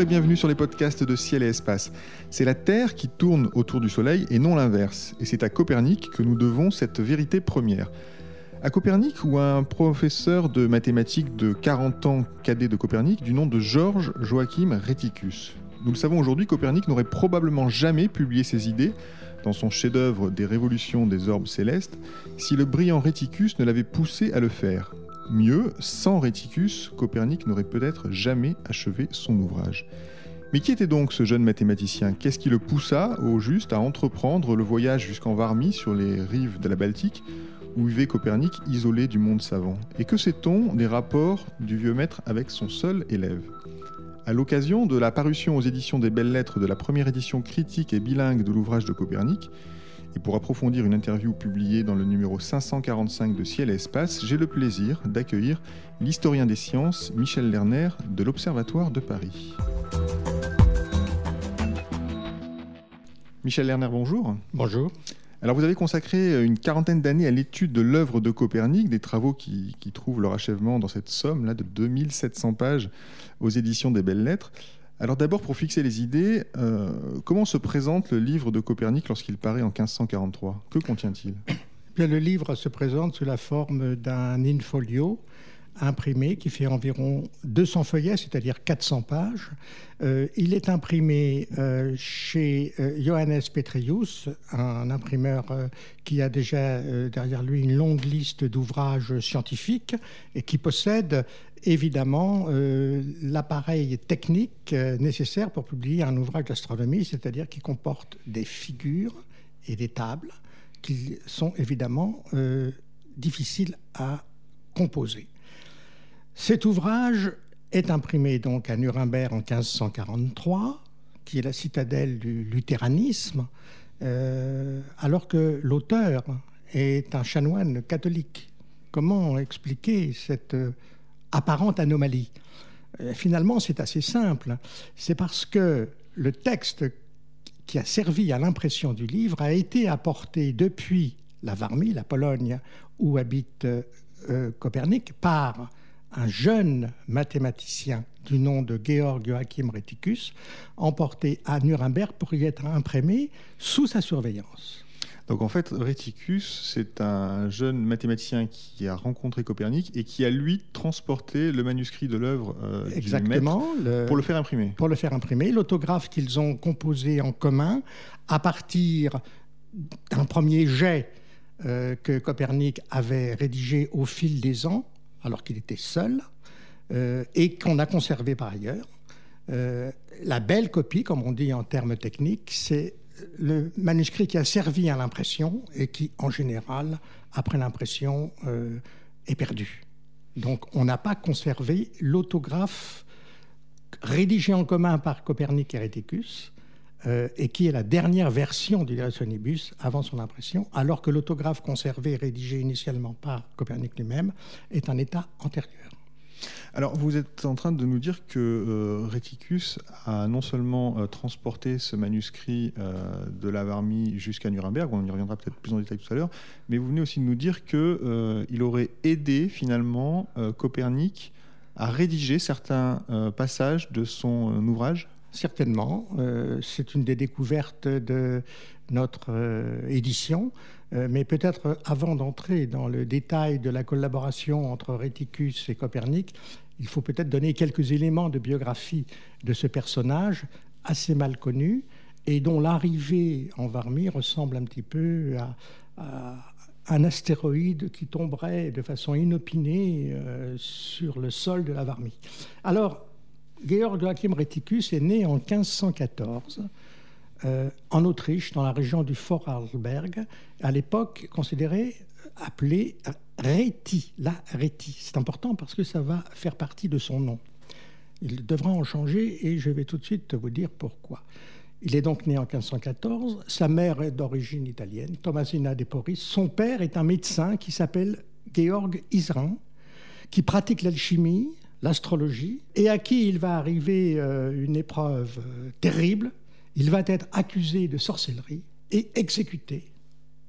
Et bienvenue sur les podcasts de Ciel et Espace. C'est la Terre qui tourne autour du Soleil et non l'inverse. Et c'est à Copernic que nous devons cette vérité première. À Copernic, ou un professeur de mathématiques de 40 ans cadet de Copernic du nom de Georges Joachim Reticus. Nous le savons aujourd'hui, Copernic n'aurait probablement jamais publié ses idées dans son chef-d'œuvre des révolutions des orbes célestes si le brillant Reticus ne l'avait poussé à le faire. Mieux, sans Reticus, Copernic n'aurait peut-être jamais achevé son ouvrage. Mais qui était donc ce jeune mathématicien? Qu'est-ce qui le poussa, au juste, à entreprendre le voyage jusqu'en Varmie, sur les rives de la Baltique, où vivait Copernic isolé du monde savant? Et que sait-on des rapports du vieux maître avec son seul élève? À l'occasion de la parution aux éditions des Belles Lettres de la première édition critique et bilingue de l'ouvrage de Copernic, et pour approfondir une interview publiée dans le numéro 545 de Ciel et Espace, j'ai le plaisir d'accueillir l'historien des sciences Michel Lerner de l'Observatoire de Paris. Michel Lerner, bonjour. Bonjour. Alors vous avez consacré une quarantaine d'années à l'étude de l'œuvre de Copernic, des travaux qui, trouvent leur achèvement dans cette somme là de 2700 pages aux éditions des Belles Lettres. Alors d'abord, pour fixer les idées, euh, comment se présente le livre de Copernic lorsqu'il paraît en 1543 Que contient-il? Le livre se présente sous la forme d'un in-folio imprimé qui fait environ 200 feuillets, c'est-à-dire 400 pages. Euh, il est imprimé euh, chez Johannes Petrius, un imprimeur qui a déjà derrière lui une longue liste d'ouvrages scientifiques et qui possède évidemment euh, l'appareil technique euh, nécessaire pour publier un ouvrage d'astronomie, c'est-à-dire qui comporte des figures et des tables qui sont évidemment euh, difficiles à composer. Cet ouvrage est imprimé donc à Nuremberg en 1543, qui est la citadelle du luthéranisme, alors que l'auteur est un chanoine catholique. Comment expliquer cette apparente anomalie? Euh, finalement, c'est assez simple. C'est parce que le texte qui a servi à l'impression du livre a été apporté depuis la Varmie, la Pologne, où habite euh, Copernic, par un jeune mathématicien du nom de Georg Joachim Reticus, emporté à Nuremberg pour y être imprimé sous sa surveillance. Donc en fait, Reticus, c'est un jeune mathématicien qui a rencontré Copernic et qui a lui transporté le manuscrit de l'œuvre euh, Exactement, pour le faire imprimer. Pour le faire imprimer, l'autographe qu'ils ont composé en commun à partir d'un premier jet euh, que Copernic avait rédigé au fil des ans, alors qu'il était seul, euh, et qu'on a conservé par ailleurs. la belle copie, comme on dit en termes techniques, c'est le manuscrit qui a servi à l'impression et qui, en général, après l'impression, euh, est perdu. Donc on n'a pas conservé l'autographe rédigé en commun par Copernic et Reticus, euh, et qui est la dernière version du Sonibus avant son impression, alors que l'autographe conservé rédigé initialement par Copernic lui-même est un état antérieur. Alors, vous êtes en train de nous dire que euh, Reticus a non seulement euh, transporté ce manuscrit euh, de la Varmie jusqu'à Nuremberg, on y reviendra peut-être plus en détail tout à l'heure, mais vous venez aussi de nous dire qu'il aurait aidé finalement Copernic à rédiger certains passages de son ouvrage Certainement. C'est une des découvertes de notre édition. Euh, mais peut-être avant d'entrer dans le détail de la collaboration entre Reticus et Copernic, il faut peut-être donner quelques éléments de biographie de ce personnage assez mal connu et dont l'arrivée en Varmie ressemble un petit peu à, un astéroïde qui tomberait de façon inopinée euh, sur le sol de la Varmie. Alors, Georg Joachim Reticus est né en 1514 euh, en Autriche, dans la région du Vorarlberg, à l'époque considérée, appelée Réti, la Réti. C'est important parce que ça va faire partie de son nom. Il devra en changer et je vais tout de suite vous dire pourquoi. Il est donc né en 1514. Sa mère est d'origine italienne, Thomasina de Poris. Son père est un médecin qui s'appelle Georg Isrin, qui pratique l'alchimie, l'astrologie, et à qui il va arriver euh, une épreuve euh, terrible il va être accusé de sorcellerie et exécuté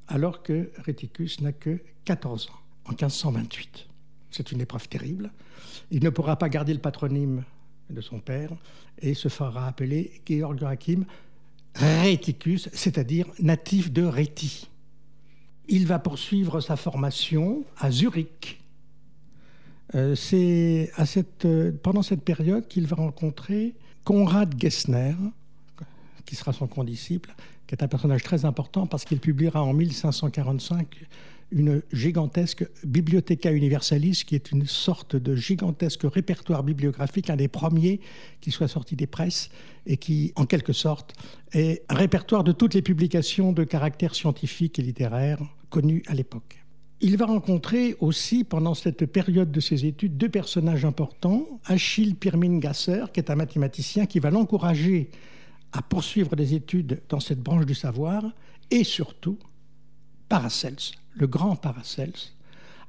alors que Reticus n'a que 14 ans, en 1528. C'est une épreuve terrible. Il ne pourra pas garder le patronyme de son père et se fera appeler Georg Joachim Rhéticus, c'est-à-dire natif de Rhétie. Il va poursuivre sa formation à Zurich. Euh, c'est euh, pendant cette période qu'il va rencontrer Konrad Gessner, qui sera son condisciple, qui est un personnage très important parce qu'il publiera en 1545 une gigantesque Bibliotheca Universalis, qui est une sorte de gigantesque répertoire bibliographique, un des premiers qui soit sorti des presses et qui, en quelque sorte, est un répertoire de toutes les publications de caractère scientifique et littéraire connues à l'époque. Il va rencontrer aussi, pendant cette période de ses études, deux personnages importants. Achille Pirmin-Gasser, qui est un mathématicien qui va l'encourager à poursuivre des études dans cette branche du savoir, et surtout Paracels, le grand Paracels,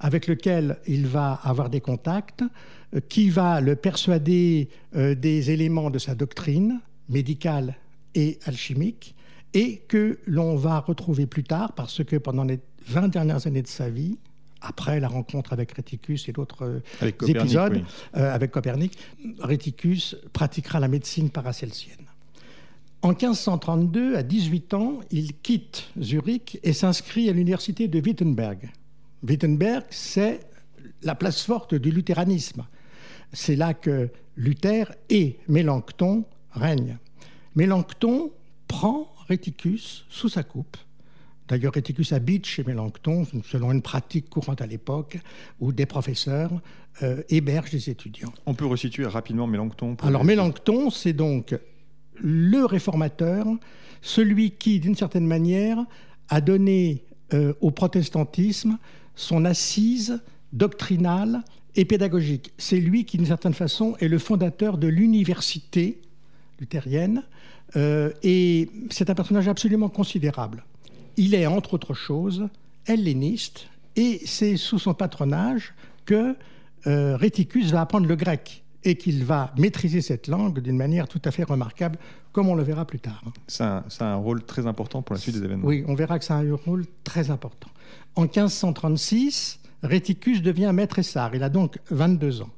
avec lequel il va avoir des contacts, euh, qui va le persuader euh, des éléments de sa doctrine médicale et alchimique, et que l'on va retrouver plus tard, parce que pendant les 20 dernières années de sa vie, après la rencontre avec Réticus et d'autres épisodes euh, avec Copernic, Réticus pratiquera la médecine paracelsienne. En 1532, à 18 ans, il quitte Zurich et s'inscrit à l'université de Wittenberg. Wittenberg, c'est la place forte du luthéranisme. C'est là que Luther et Mélenchon règnent. Mélenchon prend Réticus sous sa coupe. D'ailleurs, Réticus habite chez Mélenchon, selon une pratique courante à l'époque, où des professeurs euh, hébergent des étudiants. On peut resituer rapidement Mélenchon. Alors, Mélenchon, c'est donc le réformateur, celui qui, d'une certaine manière, a donné euh, au protestantisme son assise doctrinale et pédagogique. C'est lui qui, d'une certaine façon, est le fondateur de l'université luthérienne, euh, et c'est un personnage absolument considérable. Il est, entre autres choses, helléniste, et c'est sous son patronage que euh, Réticus va apprendre le grec et qu'il va maîtriser cette langue d'une manière tout à fait remarquable, comme on le verra plus tard. Ça, a un rôle très important pour la suite des événements. Oui, on verra que ça a un rôle très important. En 1536, Réticus devient maître essar. Il a donc 22 ans.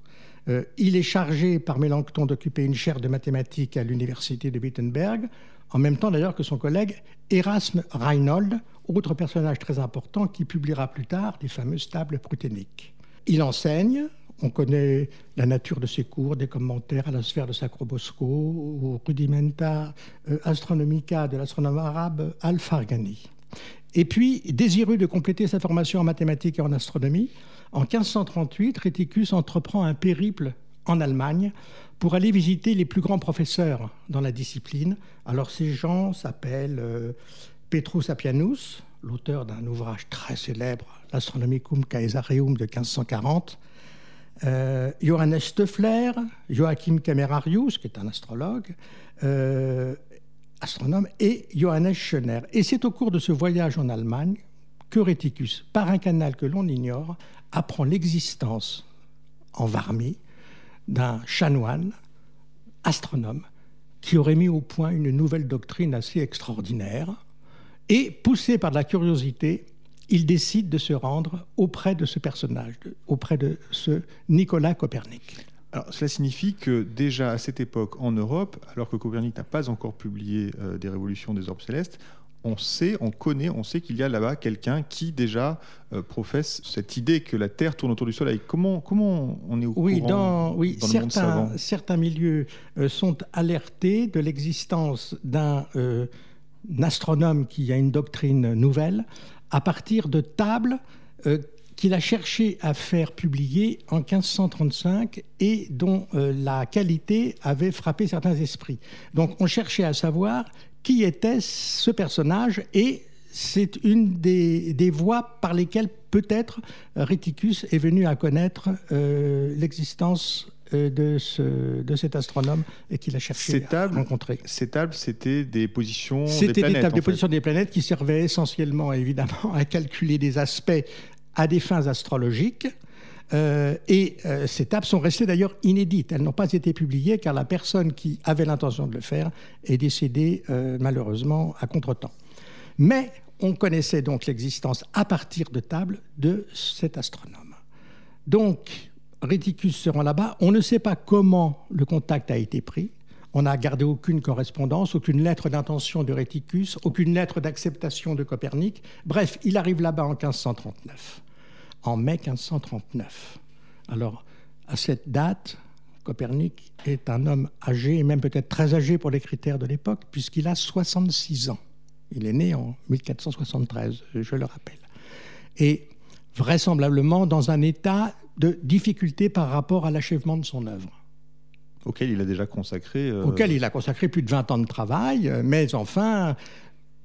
Euh, il est chargé par Mélenchon d'occuper une chaire de mathématiques à l'université de Wittenberg, en même temps d'ailleurs que son collègue Erasme Reinhold, autre personnage très important qui publiera plus tard les fameuses tables pruténiques. Il enseigne, on connaît la nature de ses cours, des commentaires à la sphère de Sacrobosco, au Rudimenta euh, Astronomica de l'astronome arabe Al-Farghani. Et puis, désireux de compléter sa formation en mathématiques et en astronomie, en 1538, Réticus entreprend un périple en Allemagne pour aller visiter les plus grands professeurs dans la discipline. Alors ces gens s'appellent euh, Petrus Apianus, l'auteur d'un ouvrage très célèbre, L'Astronomicum Caesareum de 1540, euh, Johannes Stoeffler, Joachim Camerarius, qui est un astrologue, euh, astronome, et Johannes Schöner. Et c'est au cours de ce voyage en Allemagne que Réticus, par un canal que l'on ignore, apprend l'existence en Varmie d'un chanoine astronome qui aurait mis au point une nouvelle doctrine assez extraordinaire. Et poussé par la curiosité, il décide de se rendre auprès de ce personnage, auprès de ce Nicolas Copernic. Cela signifie que déjà à cette époque en Europe, alors que Copernic n'a pas encore publié euh, des révolutions des orbes célestes, on sait, on connaît, on sait qu'il y a là-bas quelqu'un qui déjà euh, professe cette idée que la Terre tourne autour du Soleil. Comment, comment on est au oui, courant dans, Oui, certains, certains milieux euh, sont alertés de l'existence d'un astronome qui a une doctrine nouvelle à partir de tables euh, qu'il a cherché à faire publier en 1535 et dont euh, la qualité avait frappé certains esprits. Donc on cherchait à savoir qui était ce personnage et c'est une des, voies par lesquelles peut-être Réticus est venu à connaître euh, l'existence euh, de, ce, de cet astronome et qu'il a cherché tables, à rencontrer. Ces tables, c'était des positions des planètes. C'était des tables de position des planètes qui servaient essentiellement, évidemment, à calculer des aspects à des fins astrologiques. Euh, et euh, ces tables sont restées d'ailleurs inédites. Elles n'ont pas été publiées car la personne qui avait l'intention de le faire est décédée malheureusement à contretemps. Mais on connaissait donc l'existence à partir de tables de cet astronome. Donc, Réticus se rend là-bas. On ne sait pas comment le contact a été pris. On n'a gardé aucune correspondance, aucune lettre d'intention de Réticus, aucune lettre d'acceptation de Copernic. Bref, il arrive là-bas en 1539, en mai 1539. Alors, à cette date, Copernic est un homme âgé, et même peut-être très âgé pour les critères de l'époque, puisqu'il a 66 ans. Il est né en 1473, je le rappelle. Et vraisemblablement dans un état de difficulté par rapport à l'achèvement de son œuvre. Auquel il a déjà consacré. Euh, Auquel il a consacré plus de 20 ans de travail, euh, mais enfin,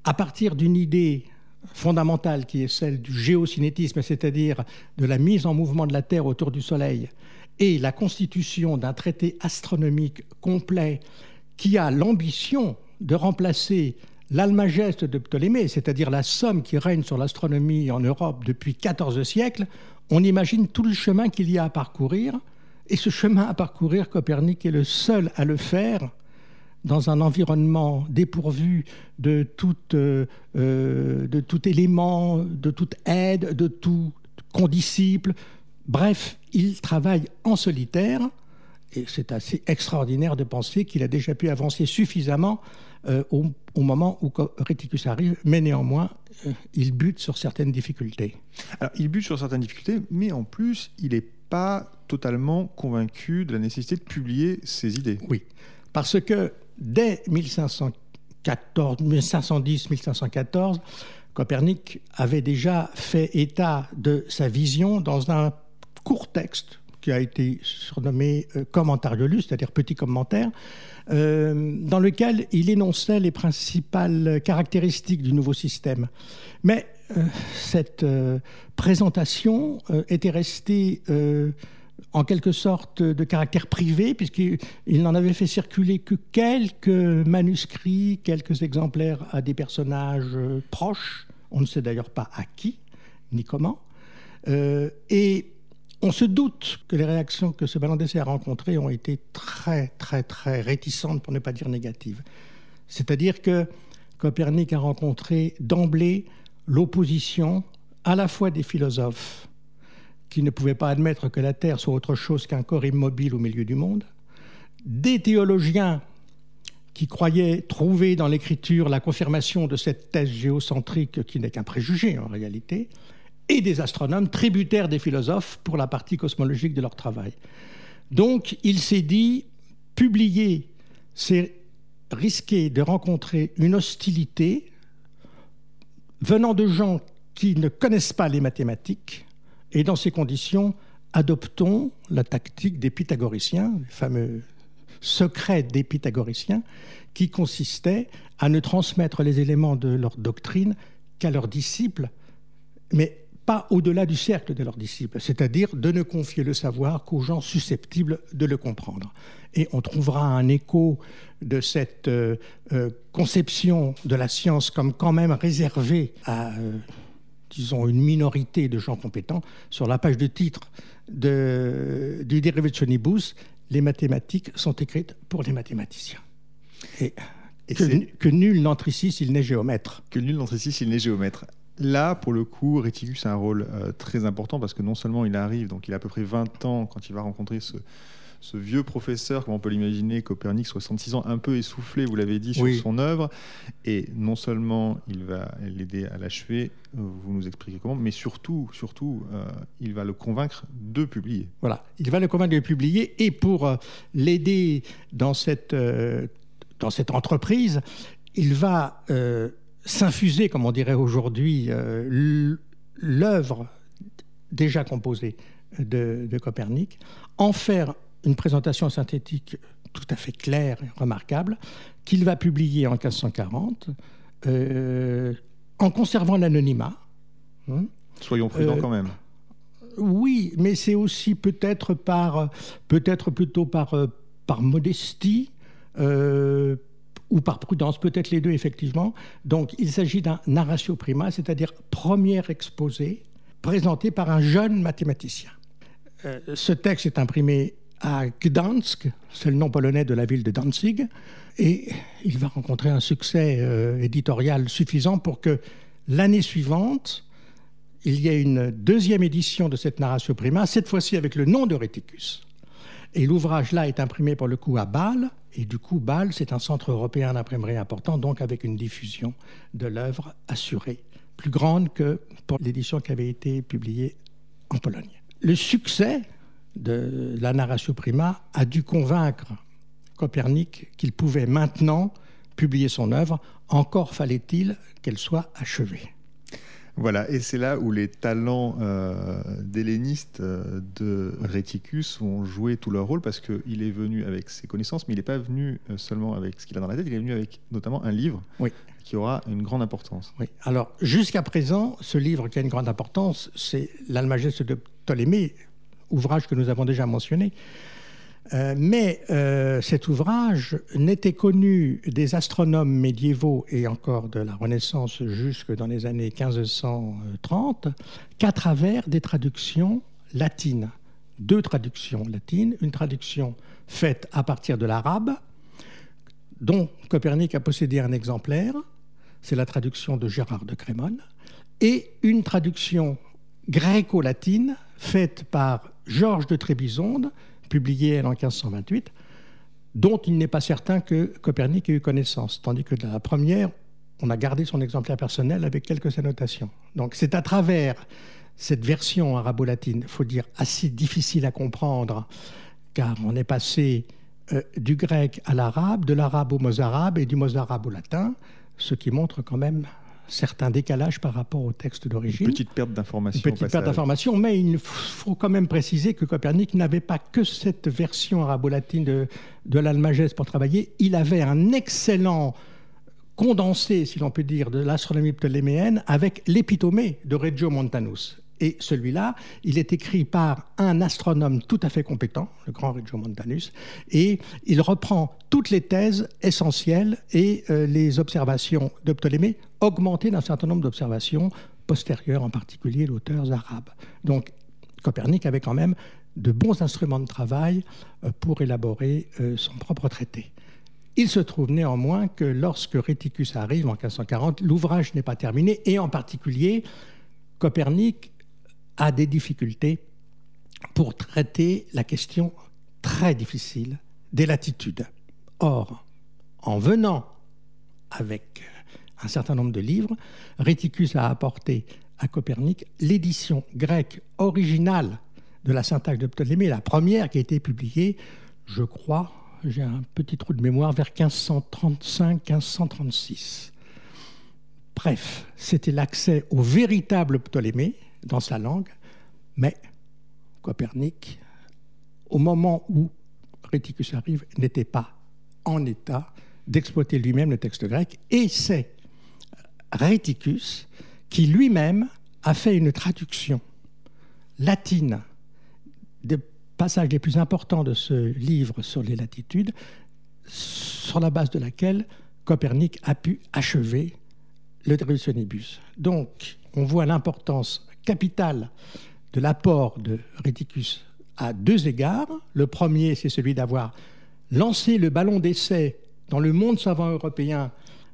à partir d'une idée fondamentale qui est celle du géocinétisme, c'est-à-dire de la mise en mouvement de la Terre autour du Soleil, et la constitution d'un traité astronomique complet qui a l'ambition de remplacer l'almageste de Ptolémée, c'est-à-dire la somme qui règne sur l'astronomie en Europe depuis 14 siècles, on imagine tout le chemin qu'il y a à parcourir. Et ce chemin à parcourir, Copernic est le seul à le faire dans un environnement dépourvu de tout, euh, euh, de tout élément, de toute aide, de tout condisciple. Bref, il travaille en solitaire et c'est assez extraordinaire de penser qu'il a déjà pu avancer suffisamment euh, au, moment où Réticus arrive, mais néanmoins, euh, il bute sur certaines difficultés. Alors, il bute sur certaines difficultés, mais en plus, il n'est pas totalement convaincu de la nécessité de publier ses idées. Oui, parce que dès 1510-1514, Copernic avait déjà fait état de sa vision dans un court texte qui a été surnommé euh, Commentariolus, c'est-à-dire petit commentaire, euh, dans lequel il énonçait les principales caractéristiques du nouveau système. Mais euh, cette présentation était restée en quelque sorte de caractère privé, puisqu'il n'en avait fait circuler que quelques manuscrits, quelques exemplaires à des personnages proches, on ne sait d'ailleurs pas à qui, ni comment. et on se doute que les réactions que ce ballon d'essai a rencontrées ont été très, très, très réticentes, pour ne pas dire négatives. C'est-à-dire que Copernic a rencontré d'emblée l'opposition à la fois des philosophes qui ne pouvaient pas admettre que la Terre soit autre chose qu'un corps immobile au milieu du monde, des théologiens qui croyaient trouver dans l'écriture la confirmation de cette thèse géocentrique qui n'est qu'un préjugé en réalité, et des astronomes tributaires des philosophes pour la partie cosmologique de leur travail. Donc il s'est dit, publier, c'est risquer de rencontrer une hostilité venant de gens qui ne connaissent pas les mathématiques, et dans ces conditions, adoptons la tactique des pythagoriciens, le fameux secret des pythagoriciens, qui consistait à ne transmettre les éléments de leur doctrine qu'à leurs disciples, mais pas au-delà du cercle de leurs disciples, c'est-à-dire de ne confier le savoir qu'aux gens susceptibles de le comprendre. Et on trouvera un écho de cette euh, euh, conception de la science comme quand même réservée à, euh, disons, une minorité de gens compétents sur la page de titre de, du De Revolutionibus, les mathématiques sont écrites pour les mathématiciens. Et, que, que, nul n'entre ici s'il n'est géomètre. Que nul n'entre ici s'il n'est géomètre. Là, pour le coup, Réticus a un rôle euh, très important parce que non seulement il arrive, donc il a à peu près 20 ans quand il va rencontrer ce, vieux professeur, comme on peut l'imaginer, Copernic, 66 ans, un peu essoufflé, vous l'avez dit, sur son œuvre. Et non seulement il va l'aider à l'achever, euh, vous nous expliquez comment, mais surtout, surtout euh, il va le convaincre de publier. Voilà, il va le convaincre de publier. Et pour l'aider dans cette, dans cette entreprise, il va s'infuser, comme on dirait aujourd'hui, euh, l'œuvre déjà composée de, Copernic, en faire une présentation synthétique tout à fait claire et remarquable, qu'il va publier en 1540, euh, en conservant l'anonymat. Hein. Soyons prudents euh, quand même. Oui, mais c'est aussi peut-être par, peut-être plutôt par, par modestie, ou par prudence, peut-être les deux effectivement. Donc il s'agit d'un narratio prima, c'est-à-dire premier exposé présenté par un jeune mathématicien. Euh, ce texte est imprimé à Gdansk, c'est le nom polonais de la ville de Danzig, et il va rencontrer un succès euh, éditorial suffisant pour que l'année suivante, il y a une deuxième édition de cette Narratio Prima, cette fois-ci avec le nom de. Et l'ouvrage-là est imprimé pour le coup à Bâle, et du coup, Bâle, c'est un centre européen d'imprimerie important, donc avec une diffusion de l'œuvre assurée, plus grande que pour l'édition qui avait été publiée en Pologne. Le succès de la Narratio Prima a dû convaincre Copernic qu'il pouvait maintenant publier son œuvre, encore fallait-il qu'elle soit achevée. Voilà, et c'est là où les talents euh, d'helléniste euh, de Réticus ont joué tout leur rôle parce qu'il est venu avec ses connaissances, mais il n'est pas venu euh, seulement avec ce qu'il a dans la tête, il est venu avec notamment un livre qui aura une grande importance. Oui, alors jusqu'à présent, ce livre qui a une grande importance, c'est l'Almageste de Ptolémée, ouvrage que nous avons déjà mentionné. Euh, mais euh, cet ouvrage n'était connu des astronomes médiévaux et encore de la Renaissance jusque dans les années 1530 qu'à travers des traductions latines. Deux traductions latines, une traduction faite à partir de l'arabe, dont Copernic a possédé un exemplaire, c'est la traduction de Gérard de Crémone, et une traduction gréco-latine faite par Georges de Trébizonde, publiée en 1528, dont il n'est pas certain que Copernic ait eu connaissance, tandis que de la première, on a gardé son exemplaire personnel avec quelques annotations. Donc c'est à travers cette version arabo-latine, faut dire assez difficile à comprendre, car on est passé euh, du grec à l'arabe, de l'arabe au mozarabe et du mozarabe au latin, ce qui montre quand même certains décalages par rapport au texte d'origine. Une petite perte d'information. Une petite perte d'information, mais il faut quand même préciser que Copernic n'avait pas que cette version arabo-latine de, de l'Almageste pour travailler. Il avait un excellent condensé, si l'on peut dire, de l'astronomie ptoléméenne avec l'épitomée de Reggio Montanus. Et celui-là, il est écrit par un astronome tout à fait compétent, le grand Reggio Montanus, et il reprend toutes les thèses essentielles et euh, les observations de Ptolémée, augmentées d'un certain nombre d'observations postérieures, en particulier d'auteurs arabes. Donc Copernic avait quand même de bons instruments de travail euh, pour élaborer euh, son propre traité. Il se trouve néanmoins que lorsque Réticus arrive en 1540, l'ouvrage n'est pas terminé, et en particulier, Copernic a des difficultés pour traiter la question très difficile des latitudes. Or, en venant avec un certain nombre de livres, Réticus a apporté à Copernic l'édition grecque originale de la syntaxe de Ptolémée, la première qui a été publiée, je crois, j'ai un petit trou de mémoire, vers 1535-1536. Bref, c'était l'accès au véritable Ptolémée, dans sa langue, mais Copernic, au moment où Réticus arrive, n'était pas en état d'exploiter lui-même le texte grec, et c'est Réticus qui lui-même a fait une traduction latine des passages les plus importants de ce livre sur les latitudes, sur la base de laquelle Copernic a pu achever le Sonibus. Donc, on voit l'importance capitale de l'apport de Réticus à deux égards. Le premier, c'est celui d'avoir lancé le ballon d'essai dans le monde savant européen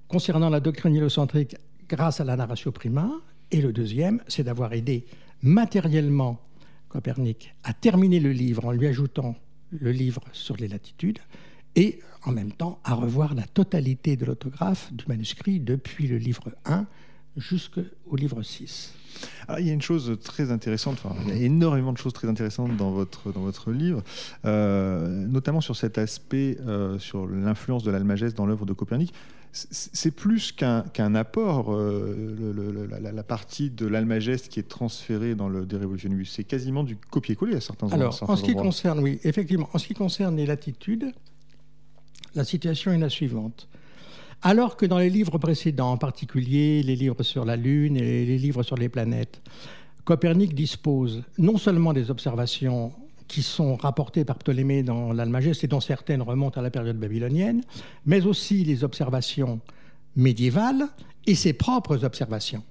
concernant la doctrine héliocentrique grâce à la narratio prima. Et le deuxième, c'est d'avoir aidé matériellement Copernic à terminer le livre en lui ajoutant le livre sur les latitudes et en même temps à revoir la totalité de l'autographe du manuscrit depuis le livre 1 jusqu'au livre 6. Ah, il y a une chose très intéressante, enfin, énormément de choses très intéressantes dans votre, dans votre livre, euh, notamment sur cet aspect, euh, sur l'influence de l'Almageste dans l'œuvre de Copernic. C'est plus qu'un apport, euh, la, partie de l'Almageste qui est transférée dans le De Revolutionnibus. C'est quasiment du copier-coller à certains endroits. Alors, en ce qui concerne, oui, effectivement, en ce qui concerne les latitudes, la situation est la suivante. Alors que dans les livres précédents, en particulier les livres sur la Lune et les livres sur les planètes, Copernic dispose non seulement des observations qui sont rapportées par Ptolémée dans l'Almageste et dont certaines remontent à la période babylonienne, mais aussi les observations médiévales et ses propres observations.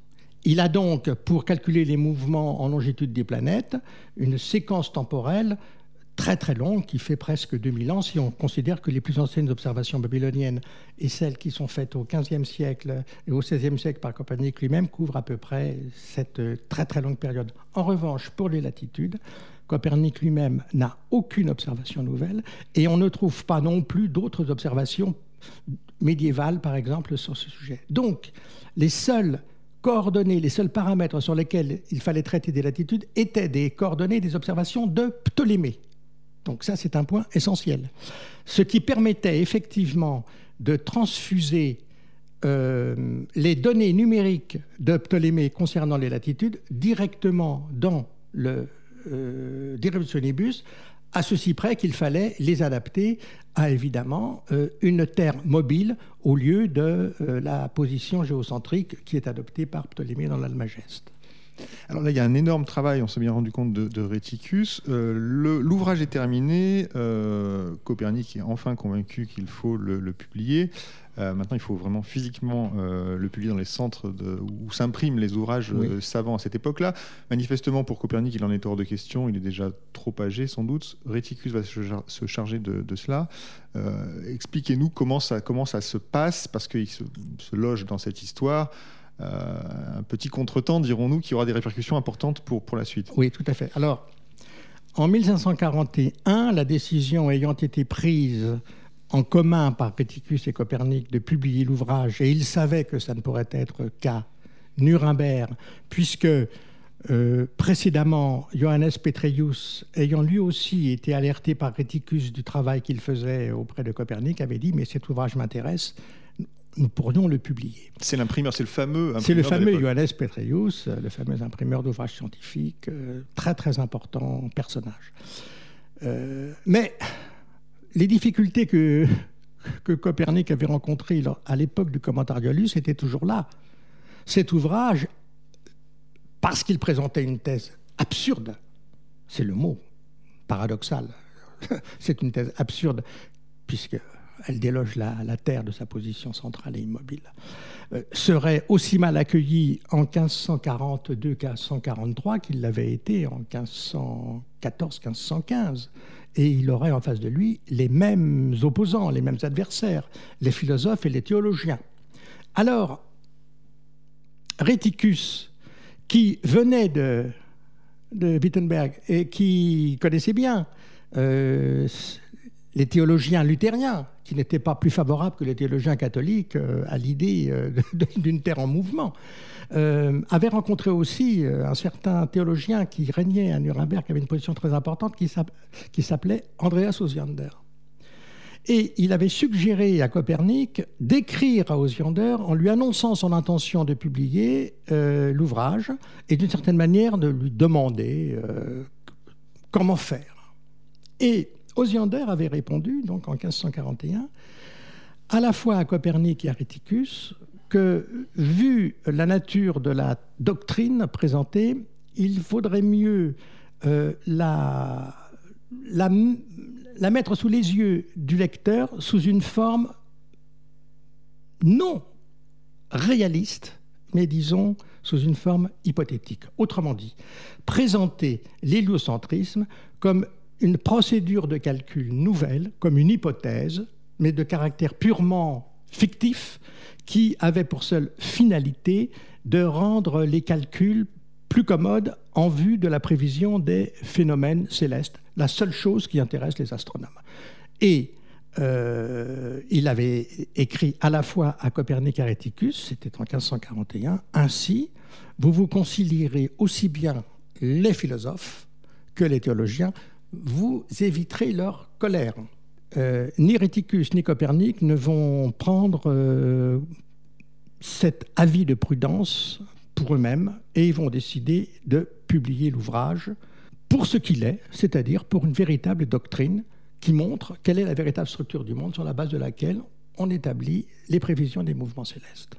Il a donc, pour calculer les mouvements en longitude des planètes, une séquence temporelle très très longue qui fait presque 2000 ans si on considère que les plus anciennes observations babyloniennes et celles qui sont faites au XVe siècle et au XVIe siècle par Copernic lui-même couvrent à peu près cette très très longue période. En revanche, pour les latitudes, Copernic lui-même n'a aucune observation nouvelle et on ne trouve pas non plus d'autres observations médiévales, par exemple, sur ce sujet. Donc, les seules coordonnées, les seuls paramètres sur lesquels il fallait traiter des latitudes étaient des coordonnées des observations de Ptolémée. Donc ça, c'est un point essentiel. Ce qui permettait effectivement de transfuser euh, les données numériques de Ptolémée concernant les latitudes directement dans le euh, à ceci près qu'il fallait les adapter à évidemment euh, une Terre mobile au lieu de euh, la position géocentrique qui est adoptée par Ptolémée dans l'Almageste. Alors là, il y a un énorme travail, on s'est bien rendu compte de, de Réticus. Euh, l'ouvrage est terminé, euh, Copernic est enfin convaincu qu'il faut le, publier. Euh, maintenant, il faut vraiment physiquement le publier dans les centres où s'impriment les ouvrages savants à cette époque-là. Manifestement, pour Copernic, il en est hors de question, il est déjà trop âgé sans doute. Réticus va se, charger de, cela. Expliquez-nous comment ça, comment ça se passe, parce qu'il se, se loge dans cette histoire. Euh, un petit contretemps, dirons-nous, qui aura des répercussions importantes pour, pour la suite. Oui, tout à fait. Alors, en 1541, la décision ayant été prise en commun par Péticus et Copernic de publier l'ouvrage, et ils savaient que ça ne pourrait être qu'à Nuremberg, puisque euh, précédemment, Johannes Petreius, ayant lui aussi été alerté par Réticus du travail qu'il faisait auprès de Copernic, avait dit Mais cet ouvrage m'intéresse, nous pourrions le publier. C'est l'imprimeur, c'est le fameux C'est le fameux Johannes Petreius, le fameux imprimeur d'ouvrages scientifiques, euh, très très important personnage. Euh, mais les difficultés que, que Copernic avait rencontrées à l'époque du Commentariolus étaient toujours là. Cet ouvrage, parce qu'il présentait une thèse absurde, c'est le mot, paradoxal, c'est une thèse absurde, puisque elle déloge la, Terre de sa position centrale et immobile, euh, serait aussi mal accueilli en 1542-1543 qu'il l'avait été en 1514-1515. Et il aurait en face de lui les mêmes opposants, les mêmes adversaires, les philosophes et les théologiens. Alors, Réticus, qui venait de, de Wittenberg et qui connaissait bien euh, les théologiens luthériens, qui n'étaient pas plus favorables que les théologiens catholiques euh, à l'idée euh, d'une terre en mouvement, euh, avaient rencontré aussi un certain théologien qui régnait à Nuremberg, qui avait une position très importante, qui s'appelait Andreas Osiander. Et il avait suggéré à Copernic d'écrire à Osiander en lui annonçant son intention de publier l'ouvrage et d'une certaine manière de lui demander comment faire. Et Osiander avait répondu, donc en 1541, à la fois à Copernic et à Réticus, que vu la nature de la doctrine présentée, il faudrait mieux euh, la, la, la mettre sous les yeux du lecteur sous une forme non réaliste, mais disons sous une forme hypothétique. Autrement dit, présenter l'héliocentrisme comme une procédure de calcul nouvelle, comme une hypothèse, mais de caractère purement fictif, qui avait pour seule finalité de rendre les calculs plus commodes en vue de la prévision des phénomènes célestes, la seule chose qui intéresse les astronomes. Et euh, il avait écrit à la fois à Copernic et Réticus, c'était en 1541, ainsi, vous vous concilierez aussi bien les philosophes que les théologiens vous éviterez leur colère. Euh, ni Réticus ni Copernic ne vont prendre euh, cet avis de prudence pour eux-mêmes et ils vont décider de publier l'ouvrage pour ce qu'il est, c'est-à-dire pour une véritable doctrine qui montre quelle est la véritable structure du monde sur la base de laquelle on établit les prévisions des mouvements célestes.